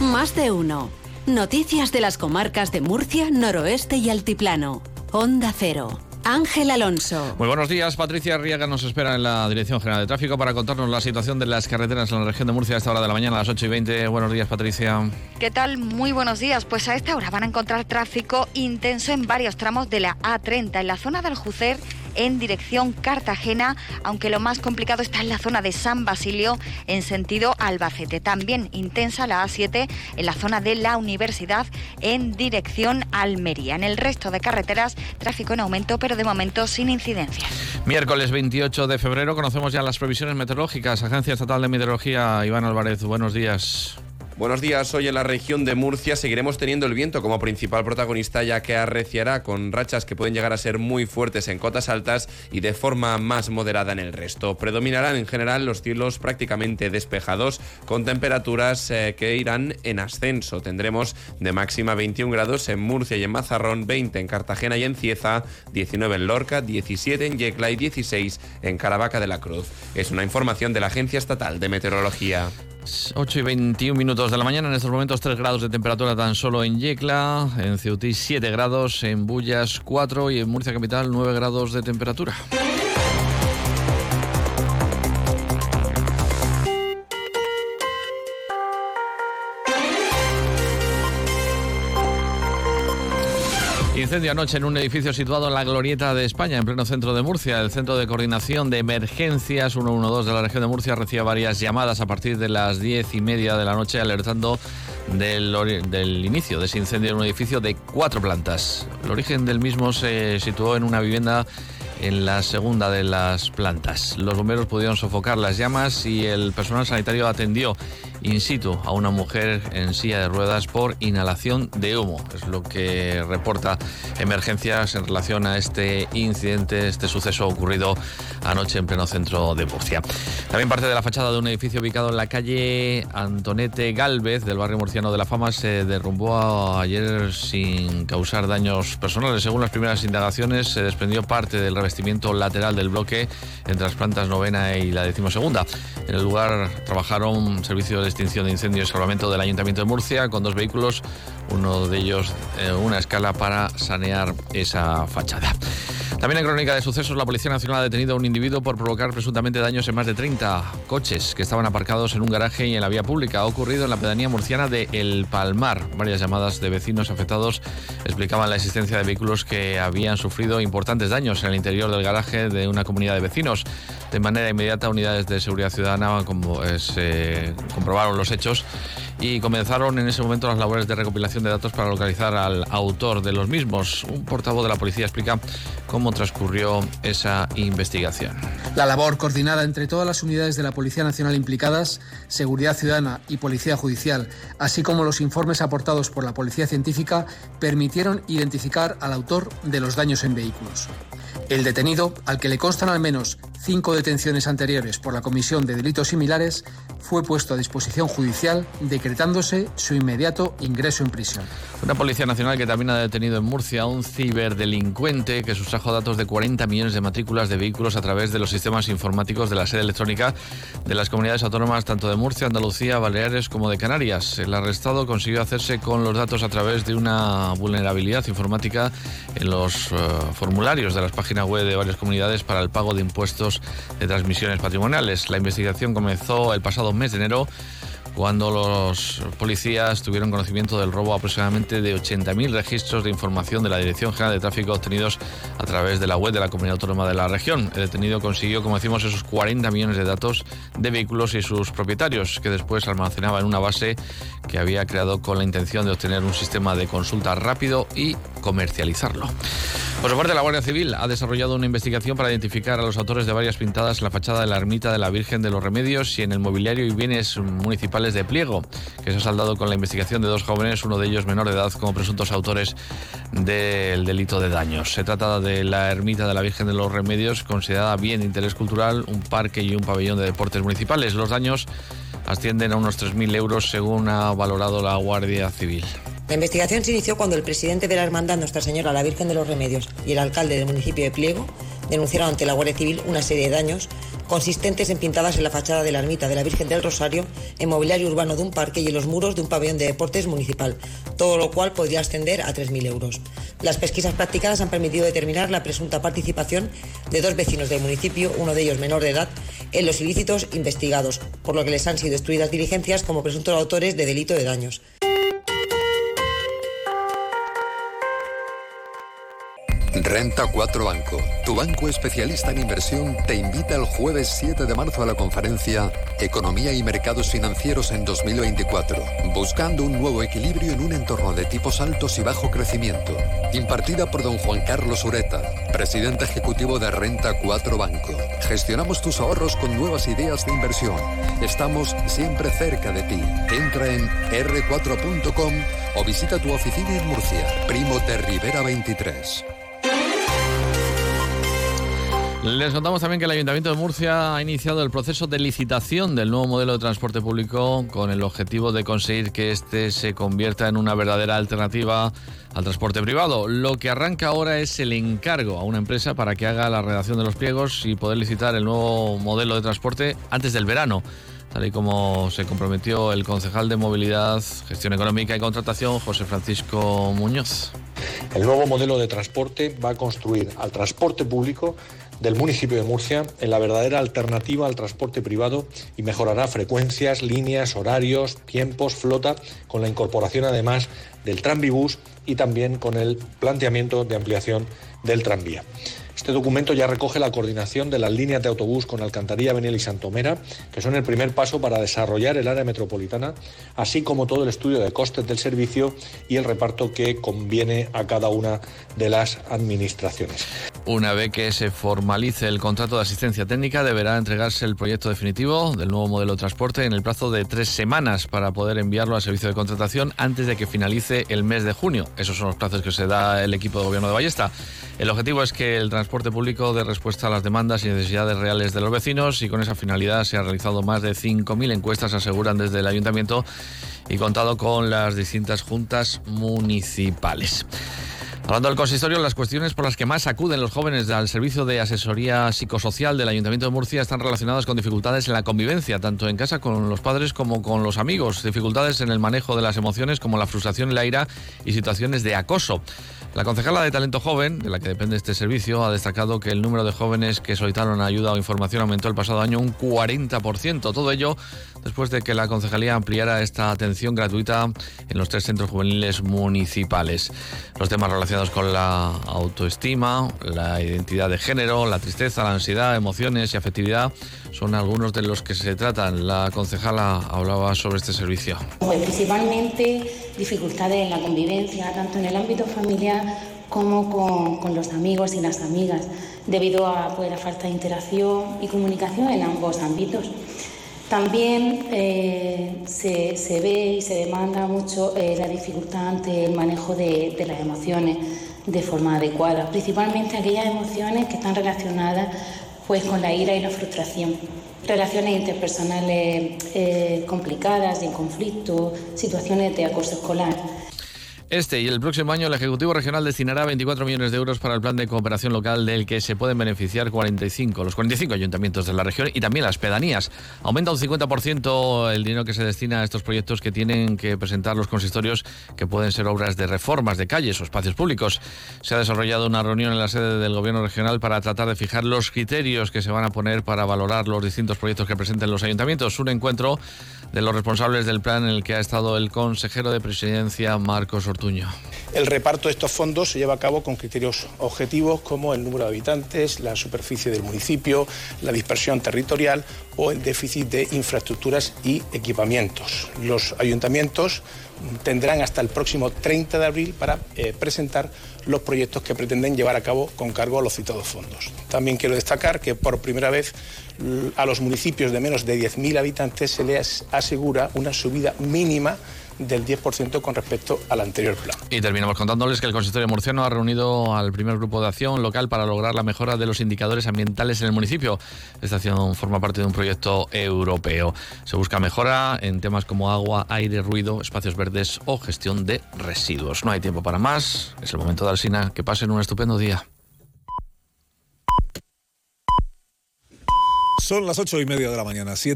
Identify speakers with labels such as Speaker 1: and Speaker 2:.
Speaker 1: Más de uno. Noticias de las comarcas de Murcia, Noroeste y Altiplano. Onda Cero. Ángel Alonso.
Speaker 2: Muy buenos días. Patricia Arriaga nos espera en la Dirección General de Tráfico para contarnos la situación de las carreteras en la región de Murcia a esta hora de la mañana, a las 8 y 20. Buenos días, Patricia.
Speaker 3: ¿Qué tal? Muy buenos días. Pues a esta hora van a encontrar tráfico intenso en varios tramos de la A30, en la zona del Jucer en dirección Cartagena, aunque lo más complicado está en la zona de San Basilio en sentido Albacete. También intensa la A7 en la zona de la Universidad en dirección Almería. En el resto de carreteras, tráfico en aumento, pero de momento sin incidencias.
Speaker 2: Miércoles 28 de febrero conocemos ya las previsiones meteorológicas. Agencia Estatal de Meteorología, Iván Álvarez, buenos días.
Speaker 4: Buenos días, hoy en la región de Murcia seguiremos teniendo el viento como principal protagonista ya que arreciará con rachas que pueden llegar a ser muy fuertes en cotas altas y de forma más moderada en el resto. Predominarán en general los cielos prácticamente despejados con temperaturas eh, que irán en ascenso. Tendremos de máxima 21 grados en Murcia y en Mazarrón, 20 en Cartagena y en Cieza, 19 en Lorca, 17 en Yecla y 16 en Caravaca de la Cruz. Es una información de la Agencia Estatal de Meteorología.
Speaker 2: 8 y 21 minutos de la mañana, en estos momentos 3 grados de temperatura tan solo en Yecla, en Ceutí 7 grados, en Bullas 4 y en Murcia Capital 9 grados de temperatura. Incendio anoche en un edificio situado en la Glorieta de España, en pleno centro de Murcia. El Centro de Coordinación de Emergencias 112 de la región de Murcia recibía varias llamadas a partir de las diez y media de la noche alertando del, del, inicio de ese incendio en un edificio de cuatro plantas. El origen del mismo se situó en una vivienda en la segunda de las plantas. Los bomberos pudieron sofocar las llamas y el personal sanitario atendió in situ a una mujer en silla de ruedas por inhalación de humo. Es lo que reporta emergencias en relación a este incidente, este suceso ocurrido anoche en pleno centro de Murcia. También parte de la fachada de un edificio ubicado en la calle Antonete Galvez del barrio murciano de La Fama se derrumbó ayer sin causar daños personales. Según las primeras indagaciones, se desprendió parte del revestimiento lateral del bloque entre las plantas novena y la decimosegunda. En el lugar trabajaron servicios de extinción de incendios y salvamento del Ayuntamiento de Murcia con dos vehículos, uno de ellos eh, una escala para sanear esa fachada. También en crónica de sucesos, la Policía Nacional ha detenido a un individuo por provocar presuntamente daños en más de 30 coches que estaban aparcados en un garaje y en la vía pública. Ha ocurrido en la pedanía murciana de El Palmar. Varias llamadas de vecinos afectados explicaban la existencia de vehículos que habían sufrido importantes daños en el interior del garaje de una comunidad de vecinos. De manera inmediata, unidades de seguridad ciudadana como, eh, comprobaron los hechos y comenzaron en ese momento las labores de recopilación de datos para localizar al autor de los mismos. Un portavoz de la policía explica cómo transcurrió esa investigación.
Speaker 5: La labor coordinada entre todas las unidades de la Policía Nacional implicadas, Seguridad Ciudadana y Policía Judicial, así como los informes aportados por la Policía Científica, permitieron identificar al autor de los daños en vehículos. El detenido, al que le constan al menos cinco detenciones anteriores por la comisión de delitos similares, fue puesto a disposición judicial, decretándose su inmediato ingreso en prisión.
Speaker 2: Una Policía Nacional que también ha detenido en Murcia a un ciberdelincuente que sustrajo datos de 40 millones de matrículas de vehículos a través de los sistemas informáticos de la sede electrónica de las comunidades autónomas tanto de Murcia, Andalucía, Baleares como de Canarias. El arrestado consiguió hacerse con los datos a través de una vulnerabilidad informática en los uh, formularios de las páginas web de varias comunidades para el pago de impuestos de transmisiones patrimoniales. La investigación comenzó el pasado mes de enero cuando los policías tuvieron conocimiento del robo aproximadamente de 80.000 registros de información de la Dirección General de Tráfico obtenidos a través de la web de la Comunidad Autónoma de la región. El detenido consiguió, como decimos, esos 40 millones de datos de vehículos y sus propietarios, que después almacenaba en una base que había creado con la intención de obtener un sistema de consulta rápido y comercializarlo. Por su parte, la Guardia Civil ha desarrollado una investigación para identificar a los autores de varias pintadas en la fachada de la ermita de la Virgen de los Remedios y en el mobiliario y bienes municipales de Pliego, que se ha saldado con la investigación de dos jóvenes, uno de ellos menor de edad, como presuntos autores del delito de daños. Se trata de la ermita de la Virgen de los Remedios, considerada bien de interés cultural, un parque y un pabellón de deportes municipales. Los daños ascienden a unos 3.000 euros, según ha valorado la Guardia Civil.
Speaker 6: La investigación se inició cuando el presidente de la Hermandad Nuestra Señora la Virgen de los Remedios y el alcalde del municipio de Pliego denunciaron ante la Guardia Civil una serie de daños consistentes en pintadas en la fachada de la ermita de la Virgen del Rosario, en mobiliario urbano de un parque y en los muros de un pabellón de deportes municipal, todo lo cual podría ascender a 3.000 euros. Las pesquisas practicadas han permitido determinar la presunta participación de dos vecinos del municipio, uno de ellos menor de edad, en los ilícitos investigados, por lo que les han sido instruidas diligencias como presuntos autores de delito de daños.
Speaker 7: Renta 4 Banco, tu banco especialista en inversión, te invita el jueves 7 de marzo a la conferencia Economía y Mercados Financieros en 2024, buscando un nuevo equilibrio en un entorno de tipos altos y bajo crecimiento. Impartida por don Juan Carlos Ureta, presidente ejecutivo de Renta 4 Banco. Gestionamos tus ahorros con nuevas ideas de inversión. Estamos siempre cerca de ti. Entra en r4.com o visita tu oficina en Murcia, Primo de Rivera 23.
Speaker 2: Les contamos también que el Ayuntamiento de Murcia ha iniciado el proceso de licitación del nuevo modelo de transporte público con el objetivo de conseguir que este se convierta en una verdadera alternativa al transporte privado. Lo que arranca ahora es el encargo a una empresa para que haga la redacción de los pliegos y poder licitar el nuevo modelo de transporte antes del verano tal y como se comprometió el concejal de Movilidad, Gestión Económica y Contratación, José Francisco Muñoz.
Speaker 8: El nuevo modelo de transporte va a construir al transporte público del municipio de Murcia en la verdadera alternativa al transporte privado y mejorará frecuencias, líneas, horarios, tiempos, flota, con la incorporación además del tranvibús y también con el planteamiento de ampliación del tranvía. Este documento ya recoge la coordinación de las líneas de autobús con Alcantarilla, Beniel y Santomera, que son el primer paso para desarrollar el área metropolitana, así como todo el estudio de costes del servicio y el reparto que conviene a cada una de las administraciones.
Speaker 2: Una vez que se formalice el contrato de asistencia técnica, deberá entregarse el proyecto definitivo del nuevo modelo de transporte en el plazo de tres semanas para poder enviarlo al servicio de contratación antes de que finalice el mes de junio. Esos son los plazos que se da el equipo de gobierno de Ballesta. El objetivo es que el transporte público dé respuesta a las demandas y necesidades reales de los vecinos y con esa finalidad se han realizado más de 5.000 encuestas, aseguran desde el ayuntamiento, y contado con las distintas juntas municipales. Hablando del consistorio, las cuestiones por las que más acuden los jóvenes al servicio de asesoría psicosocial del Ayuntamiento de Murcia están relacionadas con dificultades en la convivencia, tanto en casa con los padres como con los amigos, dificultades en el manejo de las emociones como la frustración y la ira y situaciones de acoso. La concejala de Talento Joven, de la que depende este servicio, ha destacado que el número de jóvenes que solicitaron ayuda o información aumentó el pasado año un 40%. Todo ello después de que la concejalía ampliara esta atención gratuita en los tres centros juveniles municipales. Los temas relacionados con la autoestima, la identidad de género, la tristeza, la ansiedad, emociones y afectividad son algunos de los que se tratan. La concejala hablaba sobre este servicio.
Speaker 9: Principalmente dificultades en la convivencia, tanto en el ámbito familiar como con, con los amigos y las amigas, debido a pues, la falta de interacción y comunicación en ambos ámbitos. También eh, se, se, ve y se demanda mucho eh, la dificultad ante el manejo de, de, las emociones de forma adecuada, principalmente aquellas emociones que están relacionadas pues, con la ira y la frustración. Relaciones interpersonales eh, complicadas, en conflicto, situaciones de acoso escolar.
Speaker 2: Este y el próximo año el Ejecutivo Regional destinará 24 millones de euros para el plan de cooperación local del que se pueden beneficiar 45, los 45 ayuntamientos de la región y también las pedanías. Aumenta un 50% el dinero que se destina a estos proyectos que tienen que presentar los consistorios que pueden ser obras de reformas de calles o espacios públicos. Se ha desarrollado una reunión en la sede del Gobierno Regional para tratar de fijar los criterios que se van a poner para valorar los distintos proyectos que presenten los ayuntamientos. Un encuentro de los responsables del plan en el que ha estado el consejero de presidencia Marcos Ortiz.
Speaker 10: El reparto de estos fondos se lleva a cabo con criterios objetivos como el número de habitantes, la superficie del municipio, la dispersión territorial o el déficit de infraestructuras y equipamientos. Los ayuntamientos tendrán hasta el próximo 30 de abril para eh, presentar los proyectos que pretenden llevar a cabo con cargo a los citados fondos. También quiero destacar que por primera vez a los municipios de menos de 10.000 habitantes se les asegura una subida mínima del 10% con respecto al anterior plan.
Speaker 2: Y terminamos contándoles que el consistorio murciano ha reunido al primer grupo de acción local para lograr la mejora de los indicadores ambientales en el municipio. Esta acción forma parte de un proyecto europeo. Se busca mejora en temas como agua, aire, ruido, espacios verdes o gestión de residuos. No hay tiempo para más. Es el momento de Alsina. Que pasen un estupendo día.
Speaker 11: Son las ocho y media de la mañana, siete